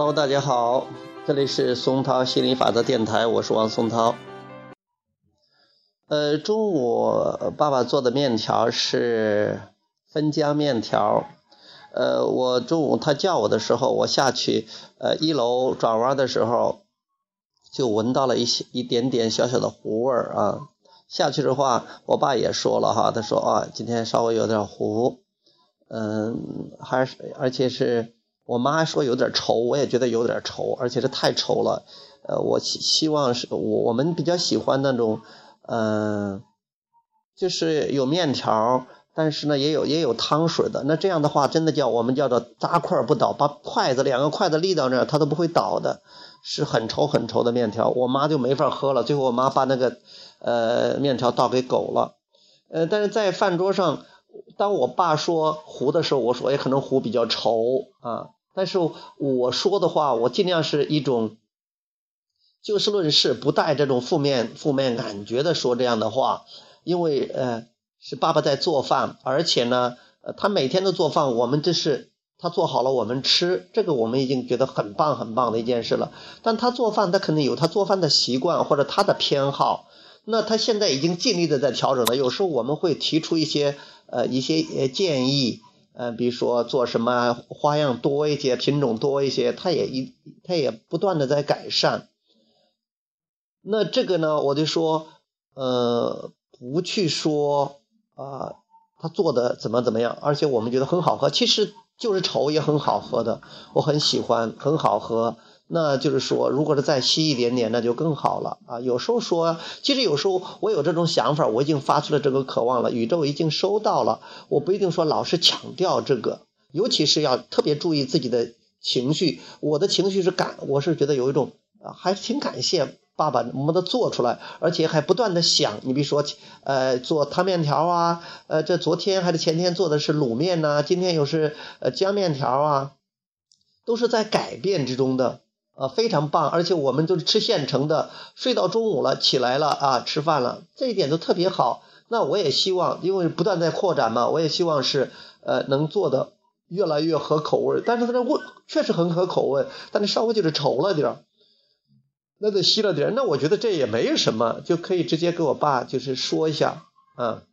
Hello，大家好，这里是松涛心理法则电台，我是王松涛。呃，中午爸爸做的面条是分浆面条。呃，我中午他叫我的时候，我下去，呃，一楼转弯的时候，就闻到了一些一点点小小的糊味儿啊。下去的话，我爸也说了哈，他说啊，今天稍微有点糊，嗯，还是而且是。我妈说有点稠，我也觉得有点稠，而且是太稠了。呃，我希希望是我我们比较喜欢那种，嗯，就是有面条，但是呢也有也有汤水的。那这样的话，真的叫我们叫做扎块不倒，把筷子两个筷子立到那儿，它都不会倒的，是很稠很稠的面条。我妈就没法喝了，最后我妈把那个呃面条倒给狗了。呃，但是在饭桌上，当我爸说糊的时候，我说也可能糊比较稠啊。但是我说的话，我尽量是一种就事论事，不带这种负面负面感觉的说这样的话，因为呃是爸爸在做饭，而且呢，他每天都做饭，我们这是他做好了我们吃，这个我们已经觉得很棒很棒的一件事了。但他做饭，他肯定有他做饭的习惯或者他的偏好，那他现在已经尽力的在调整了。有时候我们会提出一些呃一些建议。呃，比如说做什么花样多一些，品种多一些，他也一他也不断的在改善。那这个呢，我就说，呃，不去说啊，他做的怎么怎么样，而且我们觉得很好喝，其实就是稠也很好喝的，我很喜欢，很好喝。那就是说，如果是再稀一点点，那就更好了啊。有时候说，其实有时候我有这种想法，我已经发出了这个渴望了，宇宙已经收到了。我不一定说老是强调这个，尤其是要特别注意自己的情绪。我的情绪是感，我是觉得有一种啊，还挺感谢爸爸能把它做出来，而且还不断的想。你比如说，呃，做汤面条啊，呃，这昨天还是前天做的是卤面呢，今天又是呃浆面条啊，都是在改变之中的。啊，非常棒，而且我们都是吃现成的，睡到中午了，起来了啊，吃饭了，这一点都特别好。那我也希望，因为不断在扩展嘛，我也希望是呃能做的越来越合口味。但是它的味确实很合口味，但是稍微就是稠了点儿，那就稀了点儿。那我觉得这也没有什么，就可以直接给我爸就是说一下啊。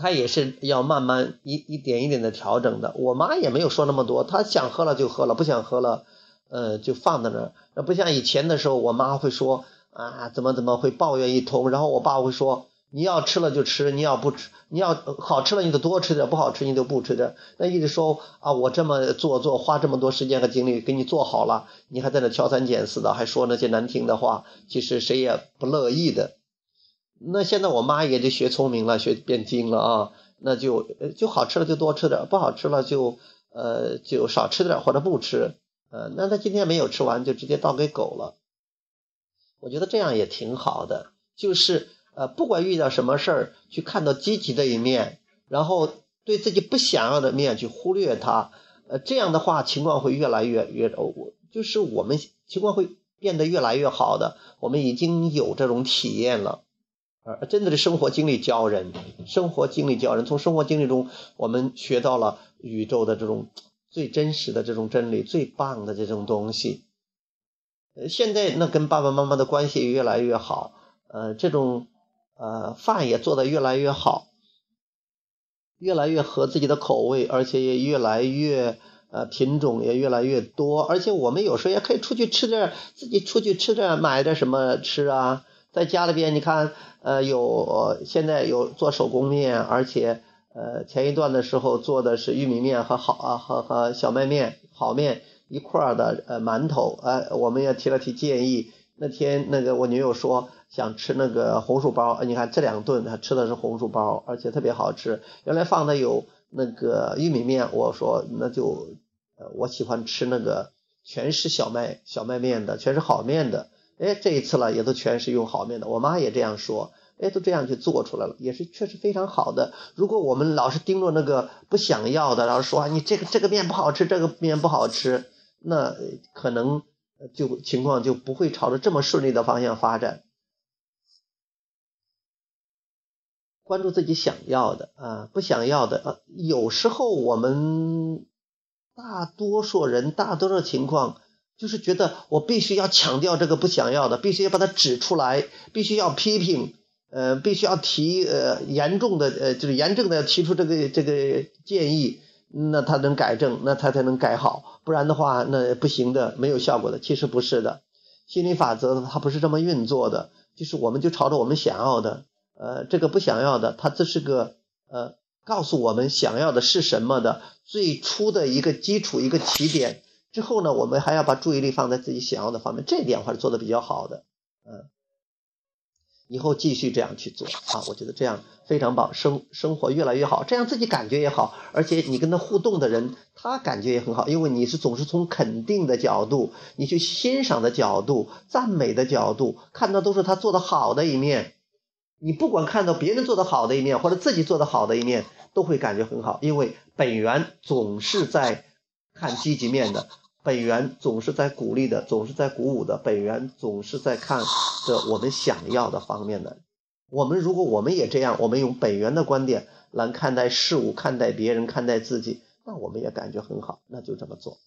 他也是要慢慢一一点一点的调整的。我妈也没有说那么多，她想喝了就喝了，不想喝了。呃，就放在那儿，那不像以前的时候，我妈会说啊，怎么怎么会抱怨一通，然后我爸会说，你要吃了就吃，你要不吃，你要好吃了你就多吃点，不好吃你就不吃点。那意思说啊，我这么做做，花这么多时间和精力给你做好了，你还在那挑三拣四的，还说那些难听的话，其实谁也不乐意的。那现在我妈也就学聪明了，学变精了啊，那就就好吃了就多吃点，不好吃了就呃就少吃点或者不吃。呃，那他今天没有吃完，就直接倒给狗了。我觉得这样也挺好的，就是呃，不管遇到什么事儿，去看到积极的一面，然后对自己不想要的面去忽略它。呃，这样的话情况会越来越越，我就是我们情况会变得越来越好的。我们已经有这种体验了，呃，真的是生活经历教人，生活经历教人，从生活经历中我们学到了宇宙的这种。最真实的这种真理，最棒的这种东西。现在那跟爸爸妈妈的关系越来越好，呃，这种呃饭也做得越来越好，越来越合自己的口味，而且也越来越呃品种也越来越多。而且我们有时候也可以出去吃点，自己出去吃点，买点什么吃啊。在家里边，你看，呃，有现在有做手工面，而且。呃，前一段的时候做的是玉米面和好啊和和小麦面好面一块儿的呃馒头，呃，我们也提了提建议。那天那个我女友说想吃那个红薯包，你看这两顿她吃的是红薯包，而且特别好吃。原来放的有那个玉米面，我说那就呃我喜欢吃那个全是小麦小麦面的，全是好面的。哎，这一次了也都全是用好面的，我妈也这样说。哎，都这样去做出来了，也是确实非常好的。如果我们老是盯着那个不想要的，然后说啊你这个这个面不好吃，这个面不好吃，那可能就情况就不会朝着这么顺利的方向发展。关注自己想要的啊，不想要的啊。有时候我们大多数人，大多数情况就是觉得我必须要强调这个不想要的，必须要把它指出来，必须要批评，呃，必须要提呃严重的呃就是严正的提出这个这个建议，那他能改正，那他才能改好，不然的话那不行的，没有效果的。其实不是的，心理法则它不是这么运作的，就是我们就朝着我们想要的，呃，这个不想要的，它这是个呃。告诉我们想要的是什么的最初的一个基础一个起点之后呢，我们还要把注意力放在自己想要的方面，这点还是做的比较好的，嗯，以后继续这样去做啊，我觉得这样非常棒，生生活越来越好，这样自己感觉也好，而且你跟他互动的人他感觉也很好，因为你是总是从肯定的角度，你去欣赏的角度、赞美的角度看到都是他做的好的一面。你不管看到别人做的好的一面，或者自己做的好的一面，都会感觉很好，因为本源总是在看积极面的，本源总是在鼓励的，总是在鼓舞的，本源总是在看着我们想要的方面的。我们如果我们也这样，我们用本源的观点来看待事物、看待别人、看待自己，那我们也感觉很好，那就这么做。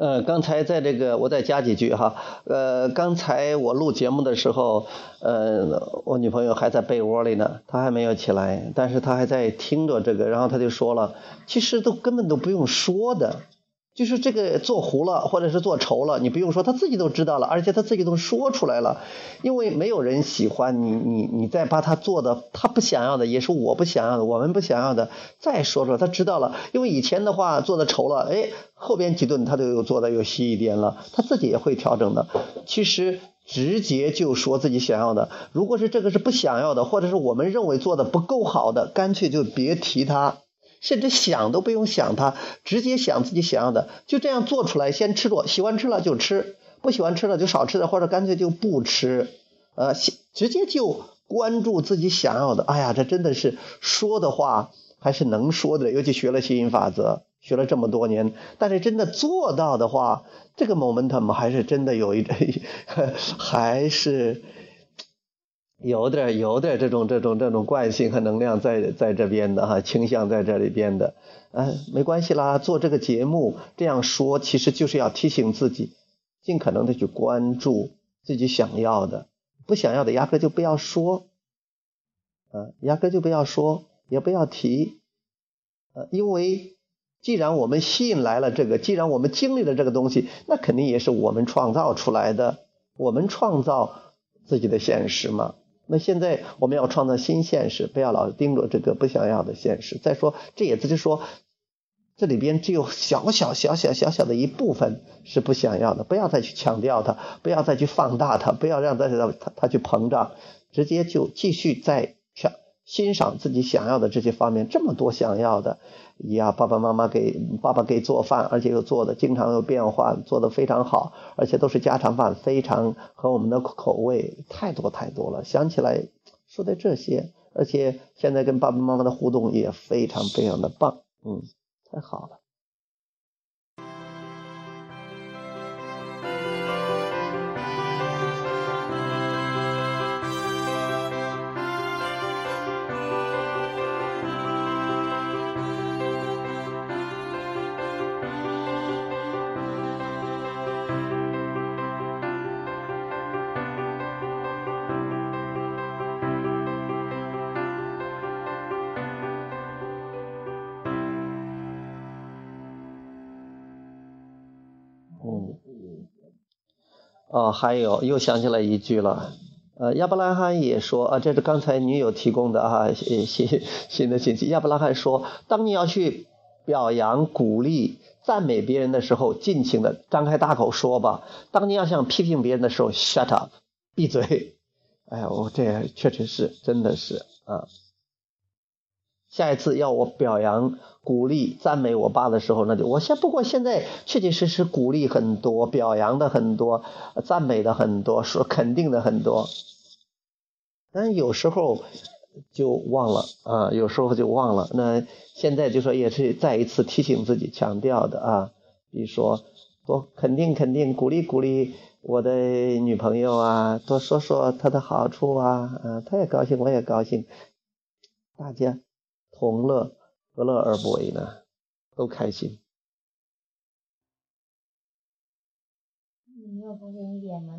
呃，刚才在这个，我再加几句哈。呃，刚才我录节目的时候，呃，我女朋友还在被窝里呢，她还没有起来，但是她还在听着这个，然后她就说了，其实都根本都不用说的。就是这个做糊了，或者是做稠了，你不用说，他自己都知道了，而且他自己都说出来了。因为没有人喜欢你，你你再把他做的他不想要的，也是我不想要的，我们不想要的，再说说，他知道了。因为以前的话做的稠了，哎，后边几顿他都有做的有细一点了，他自己也会调整的。其实直接就说自己想要的，如果是这个是不想要的，或者是我们认为做的不够好的，干脆就别提他。甚至想都不用想，他直接想自己想要的，就这样做出来，先吃着，喜欢吃了就吃，不喜欢吃了就少吃点，或者干脆就不吃。呃，直接就关注自己想要的。哎呀，这真的是说的话，还是能说的，尤其学了吸引法则，学了这么多年，但是真的做到的话，这个 momentum 还是真的有一，还是有点有点这种这种这种惯性和能量在在这边的哈，倾向在这里边的，啊，没关系啦，做这个节目这样说，其实就是要提醒自己，尽可能的去关注自己想要的，不想要的压根就不要说，啊，压根就不要说。也不要提，呃，因为既然我们吸引来了这个，既然我们经历了这个东西，那肯定也是我们创造出来的，我们创造自己的现实嘛。那现在我们要创造新现实，不要老盯着这个不想要的现实。再说，这也只是说，这里边只有小小小小小小的一部分是不想要的，不要再去强调它，不要再去放大它，不要让它它它去膨胀，直接就继续在。欣赏自己想要的这些方面，这么多想要的呀！爸爸妈妈给爸爸给做饭，而且又做的经常有变化，做的非常好，而且都是家常饭，非常和我们的口味，太多太多了。想起来说的这些，而且现在跟爸爸妈妈的互动也非常非常的棒，嗯，太好了。哦，还有又想起来一句了，呃，亚伯拉罕也说啊，这是刚才女友提供的啊新新新的信息。亚伯拉罕说，当你要去表扬、鼓励、赞美别人的时候，尽情的张开大口说吧；当你要想批评别人的时候，shut up，闭嘴。哎呀，我这确实是，真的是啊。下一次要我表扬、鼓励、赞美我爸的时候，那就我现不过现在确确实实鼓励很多，表扬的很多，赞美的很多，说肯定的很多，但有时候就忘了啊，有时候就忘了。那现在就说也是再一次提醒自己强调的啊，比如说多肯定肯定鼓励鼓励我的女朋友啊，多说说她的好处啊，啊，她也高兴，我也高兴，大家。同乐，何乐而不为呢？都开心。你要不给你点吗？